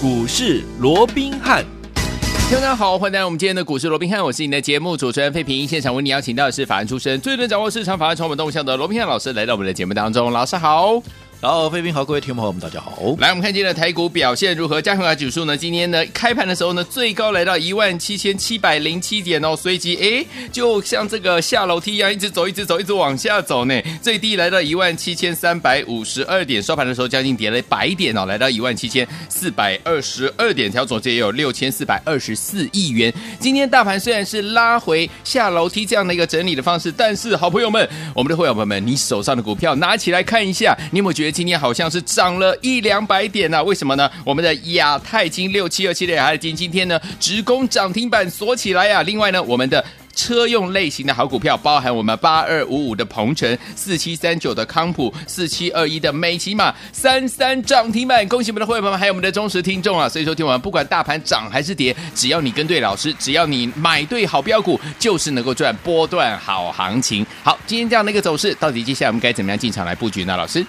股市罗宾汉。听众大家好，欢迎来到我们今天的股市罗宾汉，我是你的节目主持人费平。现场为你邀请到的是法案出身、最能掌握市场法案传闻动向的罗宾汉老师，来到我们的节目当中。老师好。然后，飞兵好，各位听众朋友们，大家好。来，我们看今天的台股表现如何？加权指数呢？今天呢开盘的时候呢，最高来到一万七千七百零七点哦，随即哎，就像这个下楼梯一样，一直走，一直走，一直往下走呢。最低来到一万七千三百五十二点，收盘的时候将近跌了百点哦，来到一万七千四百二十二点，调总值也有六千四百二十四亿元。今天大盘虽然是拉回下楼梯这样的一个整理的方式，但是好朋友们，我们的会员朋友们，你手上的股票拿起来看一下，你有没有觉？今天好像是涨了一两百点、啊？为什么呢？我们的亚太金六七二七的亚太金今天呢直攻涨停板锁起来呀、啊！另外呢，我们的车用类型的好股票，包含我们八二五五的鹏程、四七三九的康普、四七二一的美琪玛三三涨停板，恭喜我们的会员朋友们，还有我们的忠实听众啊！所以说，听完不管大盘涨还是跌，只要你跟对老师，只要你买对好标股，就是能够赚波段好行情。好，今天这样的一个走势，到底接下来我们该怎么样进场来布局呢？老师？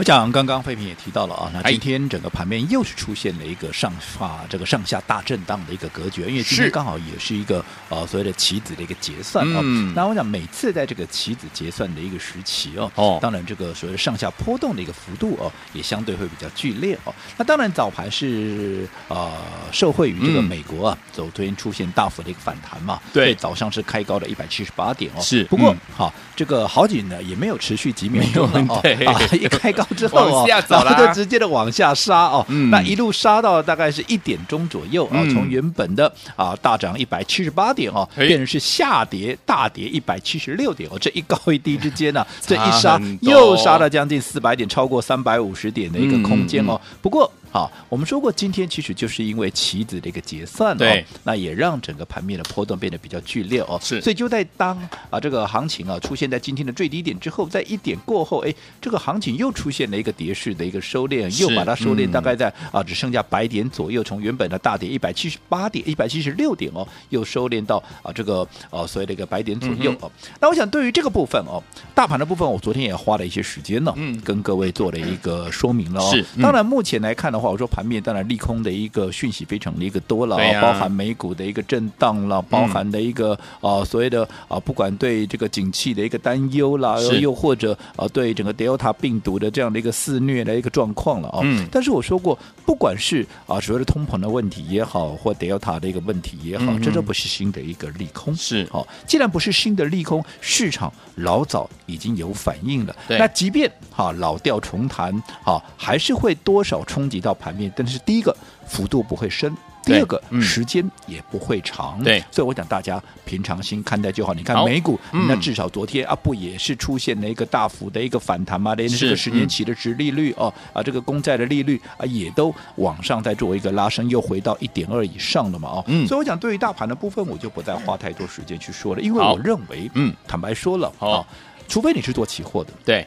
我讲刚刚费平也提到了啊，那今天整个盘面又是出现了一个上啊这个上下大震荡的一个格局，因为今天刚好也是一个呃所谓的棋子的一个结算啊。嗯。那我想每次在这个棋子结算的一个时期哦，哦，当然这个所谓的上下波动的一个幅度哦，也相对会比较剧烈哦。那当然早盘是呃受惠于这个美国啊，昨天出现大幅的一个反弹嘛，对，早上是开高了一百七十八点哦。是。不过好，这个好景呢也没有持续几秒钟哦，啊，一开高。之后哦，然后就直接的往下杀哦，嗯、那一路杀到大概是一点钟左右啊，从、嗯、原本的啊大涨一百七十八点哦，变成是下跌大跌一百七十六点哦，这一高一低之间呢、啊，这一杀又杀了将近四百点，超过三百五十点的一个空间哦，不过。好，我们说过，今天其实就是因为棋子的一个结算，哦，那也让整个盘面的波动变得比较剧烈哦。是，所以就在当啊这个行情啊出现在今天的最低点之后，在一点过后，哎，这个行情又出现了一个跌势的一个收敛，又把它收敛，大概在、嗯、啊只剩下百点左右，从原本的大跌一百七十八点、一百七十六点哦，又收敛到啊这个呃、啊、所谓的一个百点左右哦。嗯、那我想对于这个部分哦，大盘的部分，我昨天也花了一些时间呢，嗯，跟各位做了一个说明了哦。是，当然目前来看的话。我说盘面当然利空的一个讯息非常的一个多了，啊、包含美股的一个震荡了，包含的一个啊、呃、所谓的啊不管对这个景气的一个担忧啦，又或者啊对整个 Delta 病毒的这样的一个肆虐的一个状况了啊。嗯。但是我说过，不管是啊所谓的通膨的问题也好，或 Delta 的一个问题也好，嗯、这都不是新的一个利空。是。好，既然不是新的利空，市场老早已经有反应了。对。那即便哈老调重弹，哈还是会多少冲击到。盘面，但是第一个幅度不会深，第二个、嗯、时间也不会长，对，所以我想大家平常心看待就好。你看美股，嗯、那至少昨天啊，不也是出现了一个大幅的一个反弹吗？连这个十年期的值利率、嗯、哦啊，这个公债的利率啊，也都往上在作为一个拉升，又回到一点二以上了嘛？哦，嗯、所以我想对于大盘的部分，我就不再花太多时间去说了，因为我认为，嗯，坦白说了，啊、哦，除非你是做期货的，对，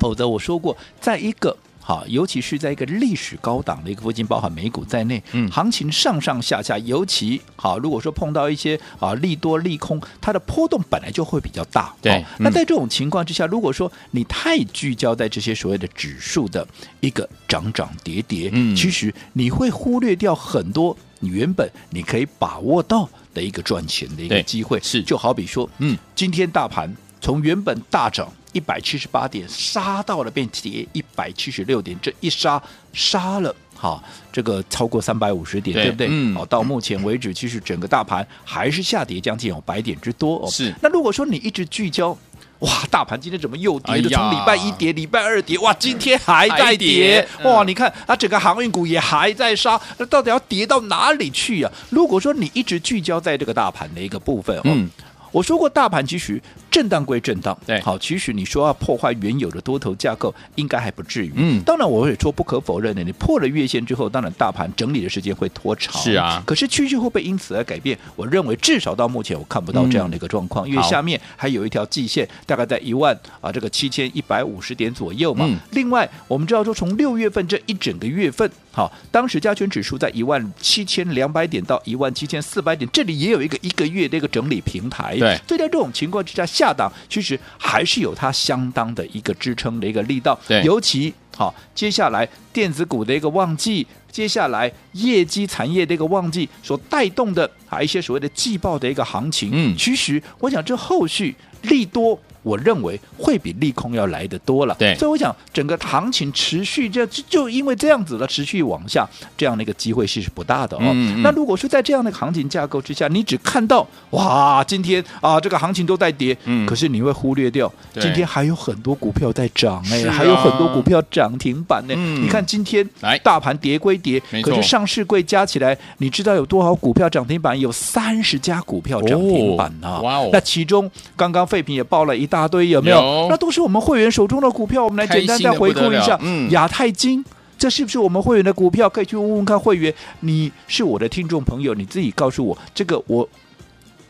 否则我说过，在一个。好，尤其是在一个历史高档的一个附近，包含美股在内，嗯，行情上上下下，尤其好，如果说碰到一些啊利多利空，它的波动本来就会比较大。对，哦嗯、那在这种情况之下，如果说你太聚焦在这些所谓的指数的一个涨涨跌跌，嗯，其实你会忽略掉很多你原本你可以把握到的一个赚钱的一个机会。是，就好比说，嗯，今天大盘从原本大涨。一百七十八点杀到了变跌一百七十六点，这一杀杀了哈，这个超过三百五十点，对，对不对？嗯，好，到目前为止，其实整个大盘还是下跌将近有百点之多哦。是，那如果说你一直聚焦，哇，大盘今天怎么又跌？就从礼拜一跌，礼拜二跌，哇，今天还在跌，哇，你看啊，整个航运股也还在杀，那到底要跌到哪里去呀？如果说你一直聚焦在这个大盘的一个部分，嗯，我说过，大盘其实。震荡归震荡，对，好，其实你说要破坏原有的多头架构，应该还不至于。嗯，当然我也说不可否认的，你破了月线之后，当然大盘整理的时间会拖长。是啊，可是趋势会不会因此而改变？我认为至少到目前我看不到这样的一个状况，嗯、因为下面还有一条季线，大概在一万啊这个七千一百五十点左右嘛。嗯、另外，我们知道说从六月份这一整个月份，好，当时加权指数在一万七千两百点到一万七千四百点，这里也有一个一个月的一个整理平台。对，所以在这种情况之下，下档其实还是有它相当的一个支撑的一个力道，对，尤其好，接下来电子股的一个旺季，接下来业绩产业的一个旺季所带动的，还有一些所谓的季报的一个行情。嗯，其实我想这后续利多。我认为会比利空要来的多了，对，所以我想整个行情持续这就就因为这样子的持续往下，这样的一个机会是是不大的哦。嗯嗯，那如果说在这样的行情架构之下，你只看到哇，今天啊这个行情都在跌，嗯，可是你会忽略掉今天还有很多股票在涨哎，还有很多股票涨停板呢。你看今天大盘跌归跌，可是上市柜加起来，你知道有多少股票涨停板？有三十家股票涨停板呢。哇哦，那其中刚刚废品也报了一。大堆有没有？有，那都是我们会员手中的股票。我们来简单再回顾一下，嗯，亚太金，这是不是我们会员的股票？可以去问问看会员。你是我的听众朋友，你自己告诉我，这个我。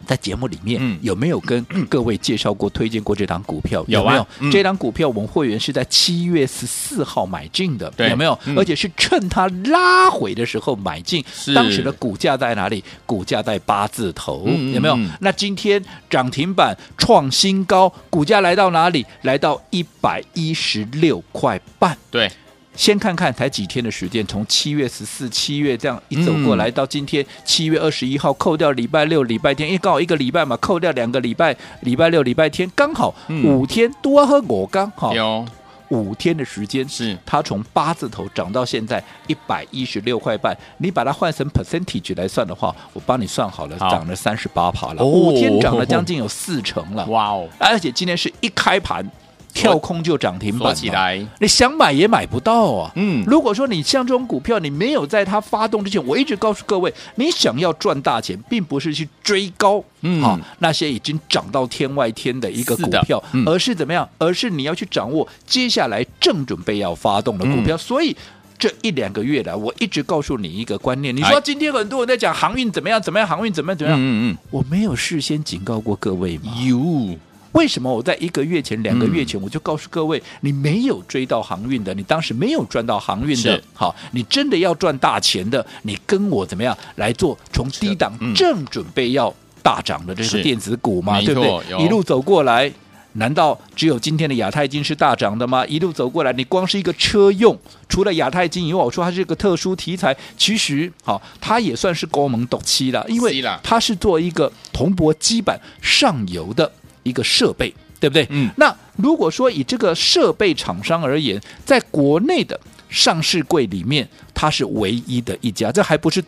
在节目里面有没有跟各位介绍过、推荐过这档股票？有没有？这档股票我们会员是在七月十四号买进的，有没有？而且是趁它拉回的时候买进，当时的股价在哪里？股价在八字头，有没有？那今天涨停板创新高，股价来到哪里？来到一百一十六块半。对。先看看才几天的时间，从七月十四、七月这样一走过来，到今天七月二十一号，扣掉礼拜六、礼拜天，因为刚好一个礼拜嘛，扣掉两个礼拜，礼拜六、礼拜天刚好五天，多喝我刚好有。五天的时间，是。它从八字头涨到现在一百一十六块半，你把它换成 percentage 来算的话，我帮你算好了，涨了三十八趴了，五天涨了将近有四成了，哇哦！而且今天是一开盘。跳空就涨停板起来，你想买也买不到啊。嗯，如果说你像这种股票，你没有在它发动之前，我一直告诉各位，你想要赚大钱，并不是去追高，嗯，好，那些已经涨到天外天的一个股票，嗯、而是怎么样？而是你要去掌握接下来正准备要发动的股票。嗯、所以这一两个月来，我一直告诉你一个观念，你说今天很多人在讲航运怎么样，怎么样，航运怎么样，怎么样？嗯嗯，我没有事先警告过各位吗？有。为什么我在一个月前、两个月前我就告诉各位，你没有追到航运的，你当时没有赚到航运的，好，你真的要赚大钱的，你跟我怎么样来做？从低档正准备要大涨的这个电子股嘛，对不对？一路走过来，难道只有今天的亚太金是大涨的吗？一路走过来，你光是一个车用，除了亚太金以外，我说它是一个特殊题材，其实好，它也算是高门独起了，因为它是做一个铜箔基板上游的。一个设备，对不对？嗯。那如果说以这个设备厂商而言，在国内的上市柜里面，它是唯一的一家，这还不是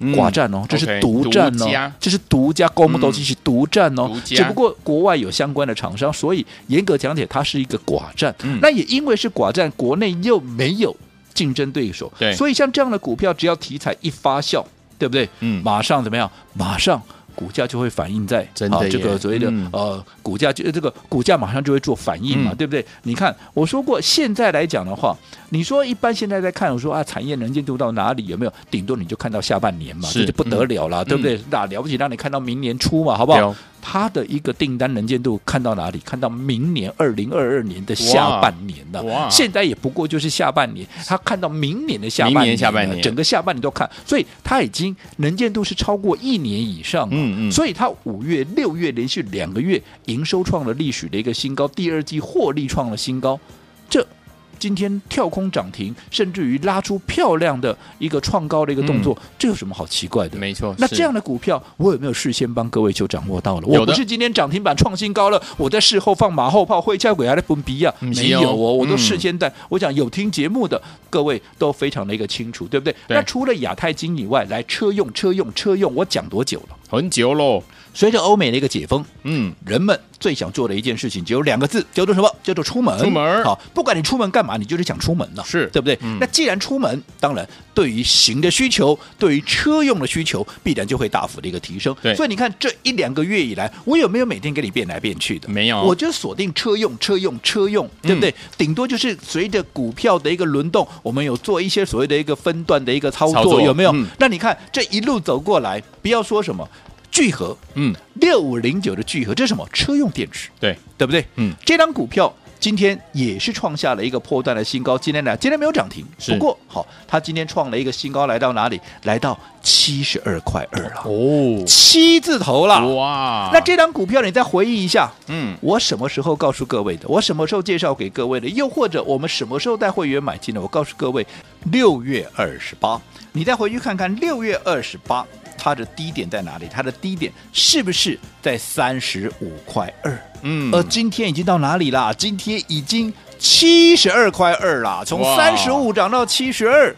寡占哦，嗯、这是独占哦这是独家，高门都机是独占哦。嗯、只不过国外有相关的厂商，所以严格讲起来，它是一个寡占。嗯。那也因为是寡占，国内又没有竞争对手，对。所以像这样的股票，只要题材一发酵，对不对？嗯。马上怎么样？马上。股价就会反映在啊这个所谓的呃股价就这个股价马上就会做反应嘛，对不对？你看我说过，现在来讲的话，你说一般现在在看，我说啊产业能见度到哪里有没有？顶多你就看到下半年嘛，这就不得了了，对不对？那了不起让你看到明年初嘛，好不好？它的一个订单能见度看到哪里？看到明年二零二二年的下半年了。现在也不过就是下半年，他看到明年的下半年，下半年整个下半年都看，所以他已经能见度是超过一年以上。嗯嗯。所以他五月、六月连续两个月营收创了历史的一个新高，第二季获利创了新高，这。今天跳空涨停，甚至于拉出漂亮的一个创高的一个动作，嗯、这有什么好奇怪的？没错，那这样的股票，我有没有事先帮各位就掌握到了？我不是今天涨停板创新高了，我在事后放马后炮，会叫鬼还在分逼啊？没有哦，我都事先在。嗯、我讲有听节目的各位都非常的一个清楚，对不对？对，那除了亚太金以外，来车用车用车用，我讲多久了？很久喽。随着欧美的一个解封，嗯，人们最想做的一件事情只有两个字，叫做什么？叫做出门。出门，好，不管你出门干嘛，你就是想出门了，是对不对？嗯、那既然出门，当然对于行的需求，对于车用的需求，必然就会大幅的一个提升。对，所以你看这一两个月以来，我有没有每天给你变来变去的？没有，我就锁定车用，车用，车用，对不对？嗯、顶多就是随着股票的一个轮动，我们有做一些所谓的一个分段的一个操作，操作有没有？嗯、那你看这一路走过来，不要说什么。聚合，嗯，六五零九的聚合，这是什么？车用电池，对，对不对？嗯，这张股票今天也是创下了一个破断的新高。今天呢，今天没有涨停，不过好，它今天创了一个新高，来到哪里？来到七十二块二了哦，七字头了哇！那这张股票你再回忆一下，嗯，我什么时候告诉各位的？我什么时候介绍给各位的？又或者我们什么时候带会员买进的？我告诉各位，六月二十八，你再回去看看六月二十八。它的低点在哪里？它的低点是不是在三十五块二？嗯，而今天已经到哪里啦？今天已经七十二块二啦，从三十五涨到七十二，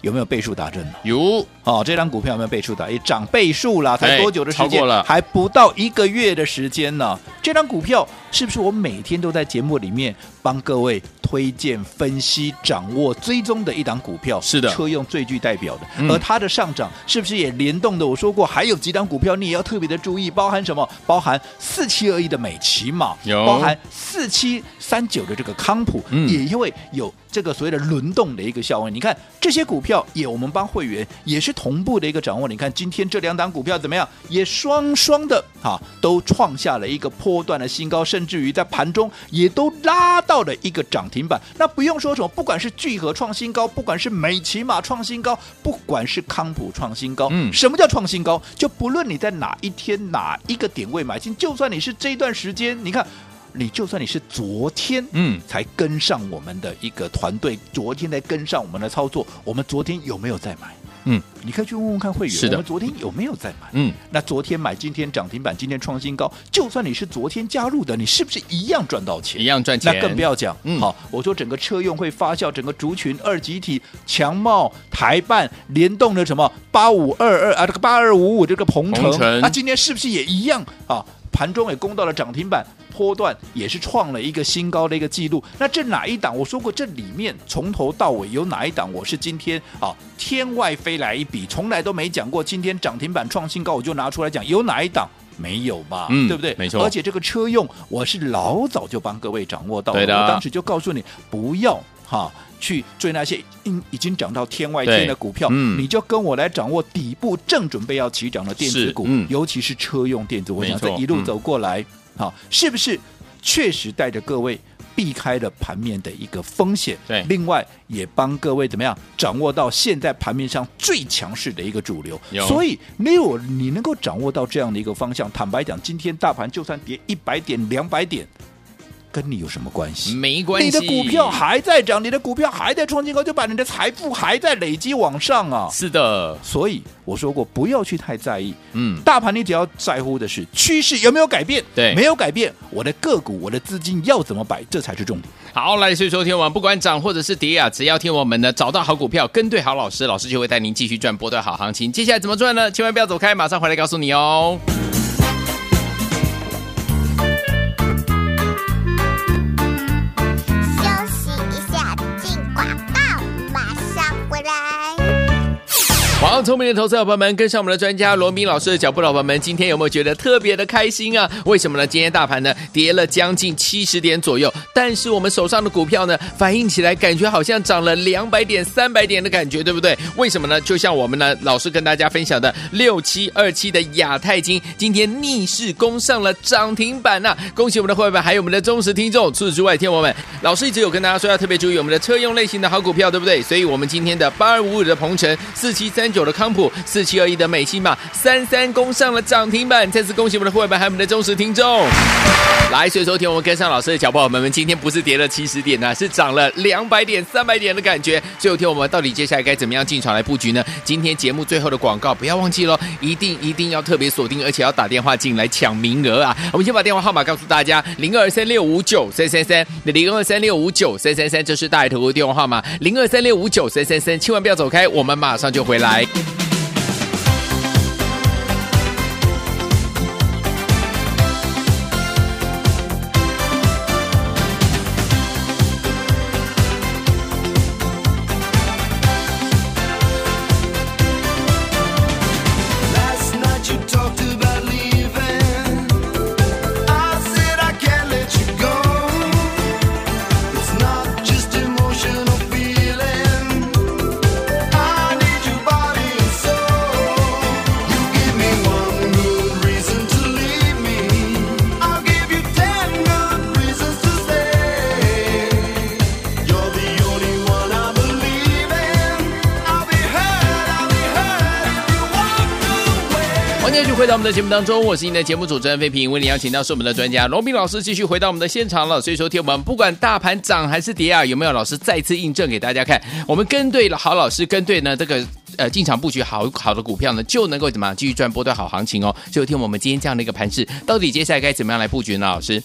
有没有倍数打针呢？有。哦，这张股票有没有倍数打？也涨倍数啦，才多久的时间？还不到一个月的时间呢。这张股票是不是我每天都在节目里面帮各位？推荐、分析、掌握、追踪的一档股票，是的，车用最具代表的。嗯、而它的上涨是不是也联动的？我说过，还有几档股票你也要特别的注意，包含什么？包含四七二一的美骑马，有包含四七三九的这个康普，嗯、也因为有这个所谓的轮动的一个效应。你看这些股票也，我们帮会员也是同步的一个掌握。你看今天这两档股票怎么样？也双双的啊，都创下了一个波段的新高，甚至于在盘中也都拉到了一个涨停。板，那不用说什么，不管是聚合创新高，不管是美骑马创新高，不管是康普创新高，嗯，什么叫创新高？就不论你在哪一天哪一个点位买进，就算你是这一段时间，你看，你就算你是昨天，嗯，才跟上我们的一个团队，昨天才跟上我们的操作，我们昨天有没有在买？嗯，你可以去问问看会员，是的，我们昨天有没有在买？嗯，那昨天买，今天涨停板，今天创新高。就算你是昨天加入的，你是不是一样赚到钱？一样赚钱。那更不要讲。嗯，好，我说整个车用会发酵，整个族群二集体强茂台办联动的什么八五二二啊，这个八二五五这个鹏程，那成今天是不是也一样啊？盘中也攻到了涨停板。波段也是创了一个新高的一个记录。那这哪一档？我说过，这里面从头到尾有哪一档？我是今天啊天外飞来一笔，从来都没讲过。今天涨停板创新高，我就拿出来讲。有哪一档？没有吧？嗯，对不对？没错。而且这个车用，我是老早就帮各位掌握到的。我当时就告诉你，不要哈去追那些已已经涨到天外天的股票。嗯。你就跟我来掌握底部正准备要起涨的电子股，嗯、尤其是车用电子。我想这一路走过来。嗯好，是不是确实带着各位避开了盘面的一个风险？对，另外也帮各位怎么样掌握到现在盘面上最强势的一个主流。所以没有你能够掌握到这样的一个方向，坦白讲，今天大盘就算跌一百点、两百点。跟你有什么关系？没关系。你的股票还在涨，你的股票还在创新高，就把你的财富还在累积往上啊！是的，所以我说过，不要去太在意。嗯，大盘你只要在乎的是趋势有没有改变。对，没有改变，我的个股、我的资金要怎么摆，这才是重点。好，来，所以说听我们不管涨或者是跌啊，只要听我们的，找到好股票，跟对好老师，老师就会带您继续赚波段好行情。接下来怎么赚呢？千万不要走开，马上回来告诉你哦。聪明的投资者朋友们，跟上我们的专家罗明老师的脚步，老板们，今天有没有觉得特别的开心啊？为什么呢？今天大盘呢跌了将近七十点左右，但是我们手上的股票呢，反应起来感觉好像涨了两百点、三百点的感觉，对不对？为什么呢？就像我们呢老师跟大家分享的六七二七的亚太金，今天逆势攻上了涨停板呐、恭喜我们的会员，还有我们的忠实听众。除此之外，听我们老师一直有跟大家说要特别注意我们的车用类型的好股票，对不对？所以我们今天的八二五五的鹏程，四七三。九的康普，四七二一的美琪玛，三三攻上了涨停板。再次恭喜我们的会员们，还有我们的忠实听众。来，所以说听我们跟上老师的脚步，我们今天不是跌了七十点呢、啊，是涨了两百点、三百点的感觉。最后听我们到底接下来该怎么样进场来布局呢？今天节目最后的广告不要忘记喽，一定一定要特别锁定，而且要打电话进来抢名额啊！我们先把电话号码告诉大家：零二三六五九三三三，零二三六五九三三三，这是大爱投顾电话号码，零二三六五九三三三，千万不要走开，我们马上就回来。我们的节目当中，我是您的节目主持人费平，为您邀请到是我们的专家罗宾老师，继续回到我们的现场了。所以说，听我们不管大盘涨还是跌啊，有没有老师再次印证给大家看？我们跟对了好老师，跟对呢这个呃进场布局好好的股票呢，就能够怎么样继续赚波段好行情哦。所以听我们今天这样的一个盘势，到底接下来该怎么样来布局呢？老师？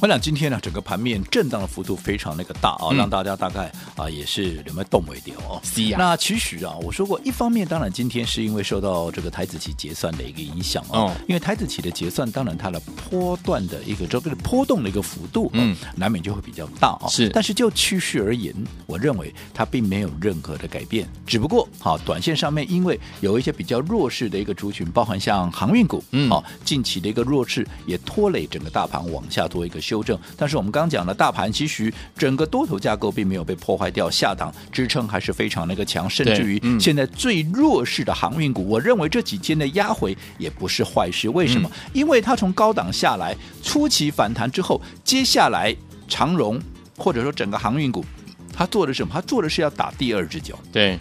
我想今天呢，整个盘面震荡的幅度非常那个大啊，让大家大概啊也是有没有动一点哦。是啊。那其实啊，我说过，一方面当然今天是因为受到这个台子期结算的一个影响哦，因为台子期的结算，当然它的波段的一个这个波动的一个幅度，嗯，难免就会比较大啊。是。但是就趋势而言，我认为它并没有任何的改变，只不过好，短线上面因为有一些比较弱势的一个族群，包含像航运股，嗯，好，近期的一个弱势也拖累整个大盘往下做一个修正，但是我们。刚刚讲的大盘，其实整个多头架构并没有被破坏掉，下档支撑还是非常那个强，甚至于现在最弱势的航运股，我认为这几天的压回也不是坏事。为什么？因为它从高档下来，初期反弹之后，接下来长荣或者说整个航运股，它做的是什么？它做的是要打第二只脚。对，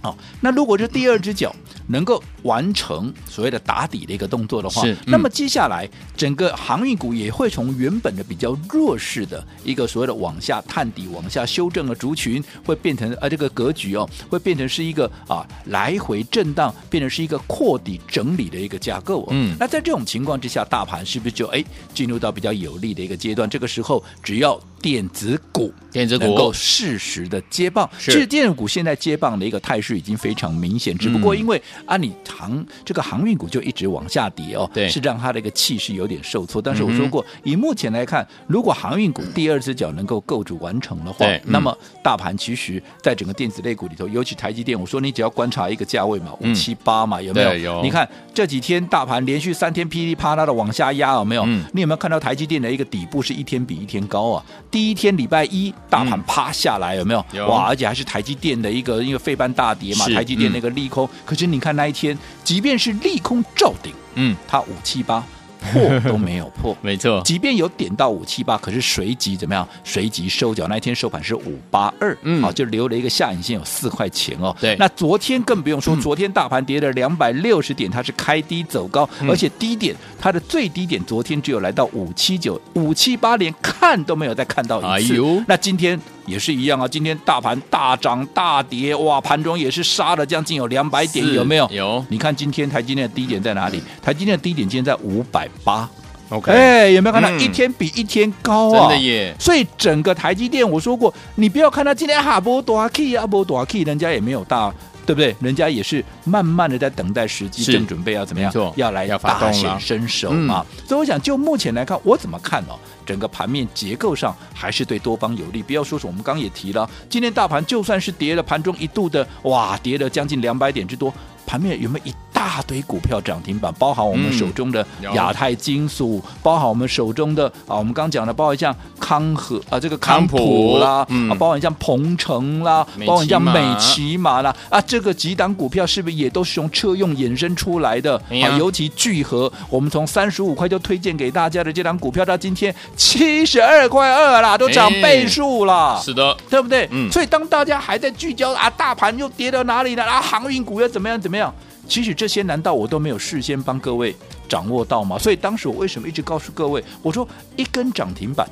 好，那如果这第二只脚能够完成所谓的打底的一个动作的话，嗯、那么接下来整个航运股也会从原本的比较弱势的一个所谓的往下探底、往下修正的族群，会变成呃这个格局哦，会变成是一个啊来回震荡，变成是一个扩底整理的一个架构哦。嗯，那在这种情况之下，大盘是不是就哎进入到比较有利的一个阶段？这个时候，只要电子股、电子股能够适时的接棒，其实电子股现在接棒的一个态势已经非常明显，只不过因为按你。航这个航运股就一直往下跌哦，对，是让它的一个气势有点受挫。但是我说过，嗯、以目前来看，如果航运股第二只脚能够构筑完成的话，嗯、那么大盘其实在整个电子类股里头，尤其台积电，我说你只要观察一个价位嘛，五七八嘛，有没有？有。你看这几天大盘连续三天噼里啪啦的往下压，有没有？嗯、你有没有看到台积电的一个底部是一天比一天高啊？第一天礼拜一大盘趴下来，有没有？有。哇，而且还是台积电的一个因为费半大跌嘛，台积电那个利空。嗯、可是你看那一天。即便是利空照顶，嗯，它五七八破都没有破，没错。即便有点到五七八，可是随即怎么样？随即收脚，那一天收盘是五八二，嗯，好，就留了一个下影线，有四块钱哦。对，那昨天更不用说，昨天大盘跌了两百六十点，它是开低走高，而且低点它的最低点昨天只有来到五七九、五七八，连看都没有再看到一次。哎呦，那今天。也是一样啊，今天大盘大涨大跌，哇，盘中也是杀了将近有两百点，有没有？有。你看今天台积电的低点在哪里？台积电的低点今天在五百八。OK，哎，有没有看到一天比一天高啊？真的耶！所以整个台积电，我说过，你不要看它今天哈波多 K 啊波多 K，人家也没有大，对不对？人家也是慢慢的在等待时机，正准备要怎么样？要来要大显身手嘛。所以我想，就目前来看，我怎么看呢？整个盘面结构上还是对多方有利，不要说是我们刚刚也提了，今天大盘就算是跌了，盘中一度的哇，跌了将近两百点之多，盘面有没有一大堆股票涨停板？包含我们手中的亚太金属，嗯、包含我们手中的啊，我们刚讲的，包含像康和啊，这个康普啦，嗯、啊，包含像鹏程啦，包含像美琪玛啦，啊，这个几档股票是不是也都是从车用衍生出来的？啊，尤其聚合，我们从三十五块就推荐给大家的这档股票，到今天。七十二块二啦，都涨倍数了，是的，对不对？嗯，所以当大家还在聚焦啊，大盘又跌到哪里了？啊，航运股又怎么样怎么样？其实这些难道我都没有事先帮各位掌握到吗？所以当时我为什么一直告诉各位，我说一根涨停板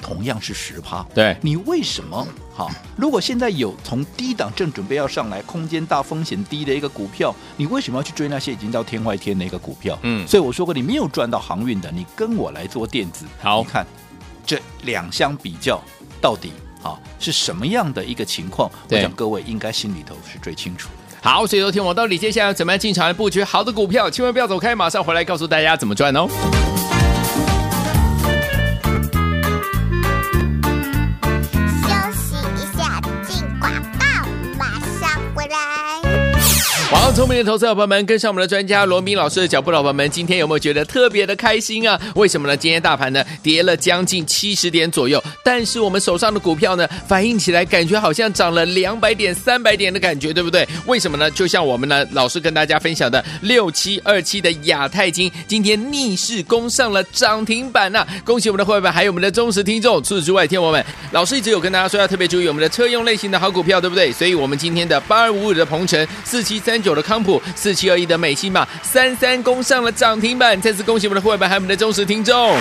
同样是十趴，对，你为什么？好，如果现在有从低档正准备要上来，空间大、风险低的一个股票，你为什么要去追那些已经到天外天的一个股票？嗯，所以我说过，你没有赚到航运的，你跟我来做电子。好，你看这两相比较，到底啊是什么样的一个情况？我想各位应该心里头是最清楚的。好，所以说听我到底接下来怎么样进场来布局好的股票，千万不要走开，马上回来告诉大家怎么赚哦。聪明的投资者朋友们，跟上我们的专家罗明老师的脚步，老朋友们，今天有没有觉得特别的开心啊？为什么呢？今天大盘呢跌了将近七十点左右，但是我们手上的股票呢，反应起来感觉好像涨了两百点、三百点的感觉，对不对？为什么呢？就像我们呢老师跟大家分享的六七二七的亚太金，今天逆势攻上了涨停板呐、恭喜我们的会员，还有我们的忠实听众。除此之外，听我们老师一直有跟大家说要特别注意我们的车用类型的好股票，对不对？所以我们今天的八二五五的鹏程四七三九的康普，四七二一的美琪玛，三三攻上了涨停板。再次恭喜我们的会员们，还有我们的忠实听众。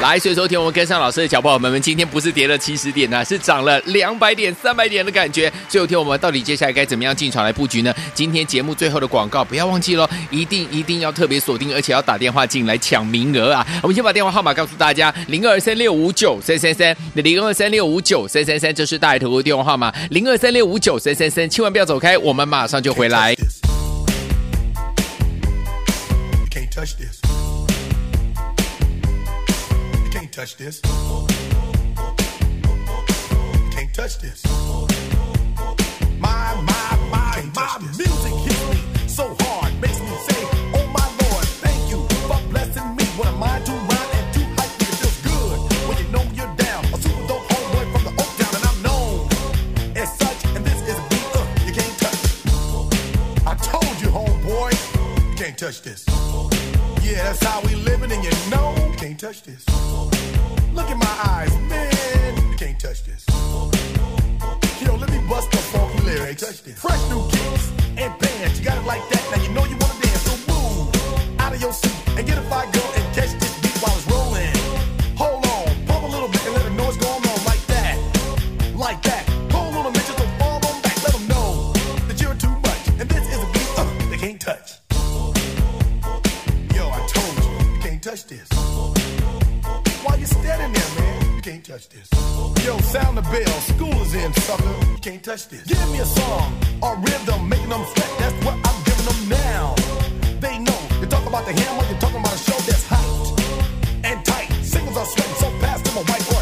来，所以说听我们跟上老师的脚步，我们今天不是跌了七十点呐、啊，是涨了两百点、三百点的感觉。最后听我们到底接下来该怎么样进场来布局呢？今天节目最后的广告不要忘记喽，一定一定要特别锁定，而且要打电话进来抢名额啊！我们先把电话号码告诉大家：零二三六五九三三三，零二三六五九三三三，这是大爱投顾电话号码，零二三六五九三三三，千万不要走开，我们马上就回来。touch this. You can't touch this. You can't touch this. My, my, my, my this. music hits me so hard, makes me say, Oh my Lord, thank you for blessing me. What am I to rhyme and to hype? It feels good when you know you're down. A super dope homeboy from the Oak Town, and I'm known as such. And this is a beat uh, you can't touch. I told you, homeboy, you can't touch this yeah, that's how we living, and you know can't touch this. Look in my eyes, man, you can't touch this. Yo, let me bust the funky lyrics. Touch this. Fresh new kicks and bands, you got it like that. Now you know you wanna dance, so move out of your seat and get a fire girl and catch this. touch this. Yo, sound the bell, school is in, sucker. Can't touch this. Give me a song, a rhythm, making them sweat. That's what I'm giving them now. They know. You're talking about the hammer, you're talking about a show that's hot and tight. Singles are sweating so fast, I'm a white boy.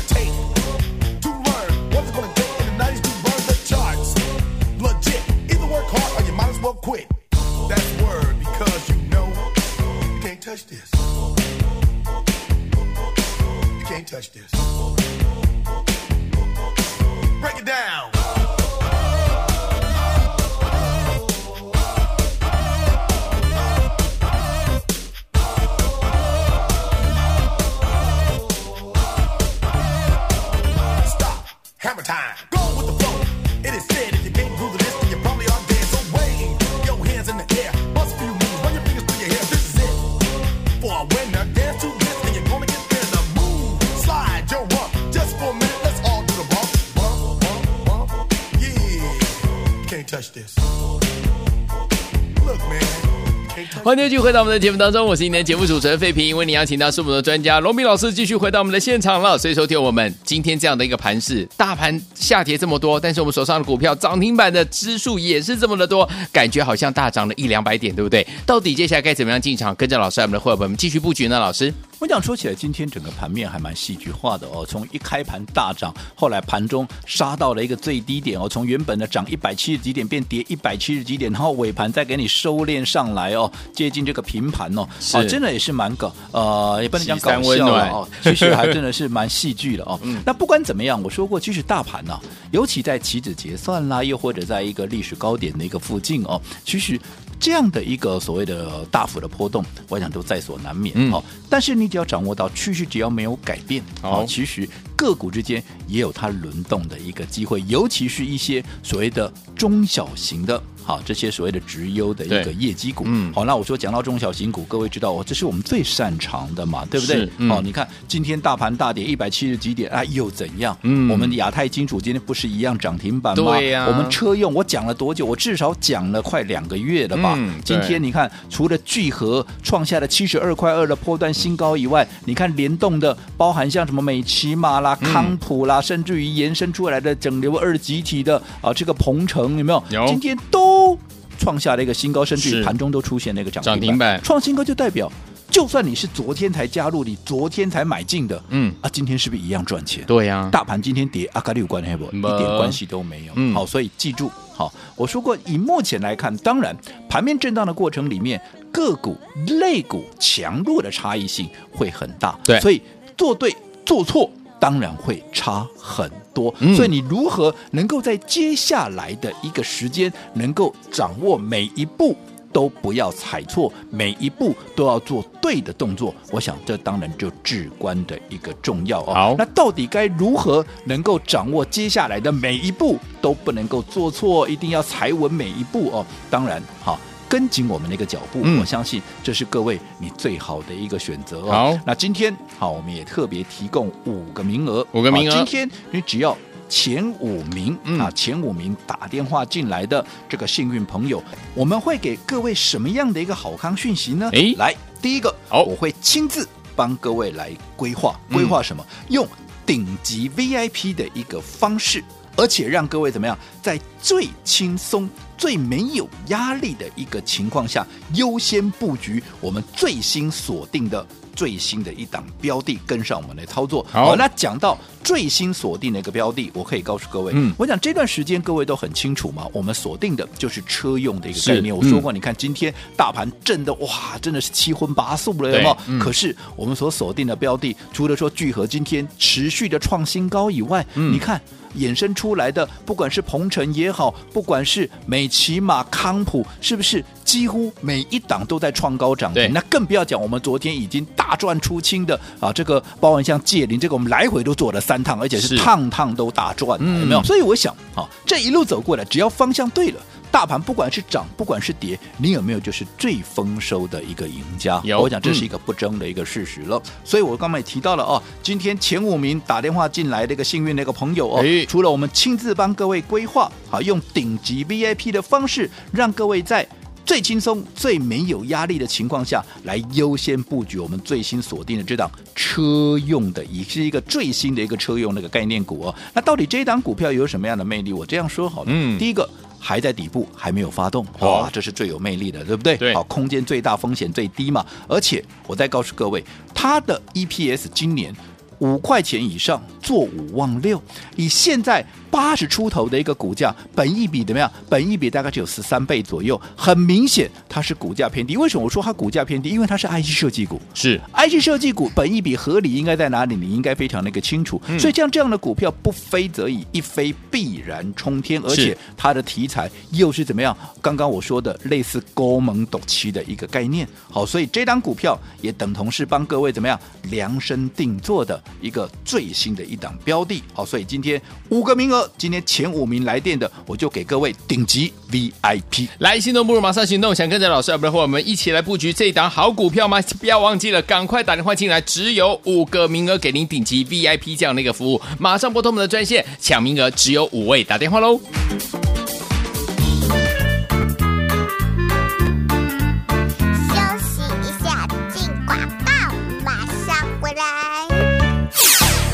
继续回到我们的节目当中，我是今天节目主持人费平，为你邀请到是我们的专家罗明老师，继续回到我们的现场了。所以，收听我们今天这样的一个盘势，大盘下跌这么多，但是我们手上的股票涨停板的支数也是这么的多，感觉好像大涨了一两百点，对不对？到底接下来该怎么样进场？跟着老师，我们的伙伴们继续布局呢？老师。我讲说起来，今天整个盘面还蛮戏剧化的哦。从一开盘大涨，后来盘中杀到了一个最低点哦，从原本的涨一百七十几点变跌一百七十几点，然后尾盘再给你收敛上来哦，接这个平盘哦。是哦，真的也是蛮搞，呃，也不能讲搞笑哦，其实还真的是 蛮戏剧的哦。嗯、那不管怎么样，我说过，其实大盘呢、啊，尤其在期指结算啦，又或者在一个历史高点的一个附近哦，其实。这样的一个所谓的大幅的波动，我想都在所难免。好、嗯，但是你只要掌握到趋势，只要没有改变，哦，其实个股之间也有它轮动的一个机会，尤其是一些所谓的中小型的。好，这些所谓的直优的一个业绩股，嗯，好，那我说讲到中小型股，各位知道哦，这是我们最擅长的嘛，对不对？嗯、哦，你看今天大盘大跌一百七十几点，哎，又怎样？嗯，我们亚太金属今天不是一样涨停板吗？对呀、啊，我们车用我讲了多久？我至少讲了快两个月了吧？嗯、今天你看，除了聚合创下了七十二块二的波段新高以外，你看联动的，包含像什么美琪玛啦、康普啦，嗯、甚至于延伸出来的整流二集体的啊，这个鹏程有没有？有，今天都。都创下了一个新高，甚至于盘中都出现那个涨停板。停板创新高就代表，就算你是昨天才加入，你昨天才买进的，嗯啊，今天是不是一样赚钱？对呀、啊，大盘今天跌，阿卡里有关系不？一点关系都没有。嗯，好，所以记住，好，我说过，以目前来看，当然盘面震荡的过程里面，个股、类股强弱的差异性会很大。对，所以做对做错。当然会差很多，嗯、所以你如何能够在接下来的一个时间，能够掌握每一步都不要踩错，每一步都要做对的动作？我想这当然就至关的一个重要哦。好，那到底该如何能够掌握接下来的每一步都不能够做错，一定要踩稳每一步哦？当然，好。跟紧我们的一个脚步，嗯、我相信这是各位你最好的一个选择哦。好，那今天好，我们也特别提供五个名额，五个名额，今天你只要前五名、嗯、啊，前五名打电话进来的这个幸运朋友，我们会给各位什么样的一个好康讯息呢？哎，来，第一个，好，我会亲自帮各位来规划，规划什么？嗯、用顶级 VIP 的一个方式。而且让各位怎么样，在最轻松、最没有压力的一个情况下，优先布局我们最新锁定的最新的一档标的，跟上我们的操作。好，那讲到最新锁定的一个标的，我可以告诉各位，嗯，我想这段时间各位都很清楚嘛，我们锁定的就是车用的一个概念。我说过，你看今天大盘震的哇，真的是七荤八素了，有没有？嗯、可是我们所锁定的标的，除了说聚合今天持续的创新高以外，嗯、你看。衍生出来的，不管是鹏程也好，不管是美骑马、康普，是不是几乎每一档都在创高涨停？那更不要讲，我们昨天已经大赚出清的啊，这个包含像界林，这个我们来回都做了三趟，而且是趟趟都大赚，有没有？嗯、所以我想，啊，这一路走过来，只要方向对了。大盘不管是涨，不管是跌，你有没有就是最丰收的一个赢家？有，我讲这是一个不争的一个事实了。嗯、所以我刚才也提到了哦，今天前五名打电话进来的一个幸运的一个朋友哦，哎、除了我们亲自帮各位规划，好用顶级 VIP 的方式，让各位在最轻松、最没有压力的情况下来优先布局我们最新锁定的这档车用的，也是一个最新的一个车用那个概念股哦。那到底这一档股票有什么样的魅力？我这样说好了，嗯，第一个。还在底部，还没有发动，哇，这是最有魅力的，对不对？对，好，空间最大，风险最低嘛。而且我再告诉各位，它的 EPS 今年五块钱以上，做五万六，以现在。八十出头的一个股价，本一比怎么样？本一比大概只有十三倍左右，很明显它是股价偏低。为什么我说它股价偏低？因为它是 IC 设计股，是 IC 设计股，本一比合理应该在哪里？你应该非常的一个清楚。嗯、所以像这样的股票，不飞则已，一飞必然冲天，而且它的题材又是怎么样？刚刚我说的类似高门陡起的一个概念。好，所以这档股票也等同是帮各位怎么样量身定做的一个最新的一档标的。好，所以今天五个名额。今天前五名来电的，我就给各位顶级 VIP。来，心动不如马上行动，想跟着老师，要不然和我们一起来布局这一档好股票吗？不要忘记了，赶快打电话进来，只有五个名额给您顶级 VIP 这样的一个服务，马上拨通我们的专线抢名额，只有五位，打电话喽。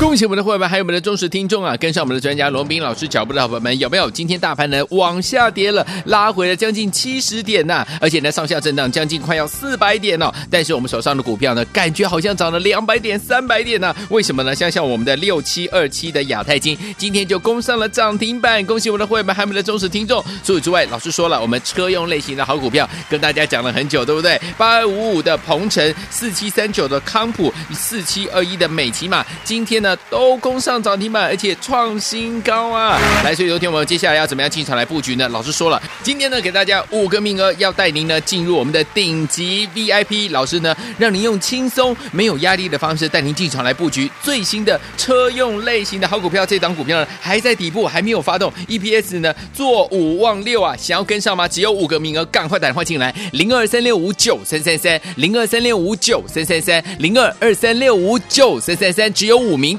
恭喜我们的会员，还有我们的忠实听众啊！跟上我们的专家罗宾老师脚步的好朋友们，有没有？今天大盘呢往下跌了，拉回了将近七十点呐、而且呢上下震荡将近快要四百点哦。但是我们手上的股票呢，感觉好像涨了两百点、三百点呢、为什么呢？像像我们的六七二七的亚太金，今天就攻上了涨停板。恭喜我们的会员，还有我们的忠实听众。除此之外，老师说了，我们车用类型的好股票跟大家讲了很久，对不对？八二五五的鹏程，四七三九的康普，四七二一的美琪玛，今天呢？都攻上涨停板，而且创新高啊！来，所以昨天我们接下来要怎么样进场来布局呢？老师说了，今天呢给大家五个名额，要带您呢进入我们的顶级 VIP。老师呢让您用轻松、没有压力的方式带您进场来布局最新的车用类型的好股票。这档股票呢还在底部，还没有发动，EPS 呢做五望六啊！想要跟上吗？只有五个名额，赶快打电话进来，零二三六五九三三三，零二三六五九三三三，零二二三六五九三三三，只有五名。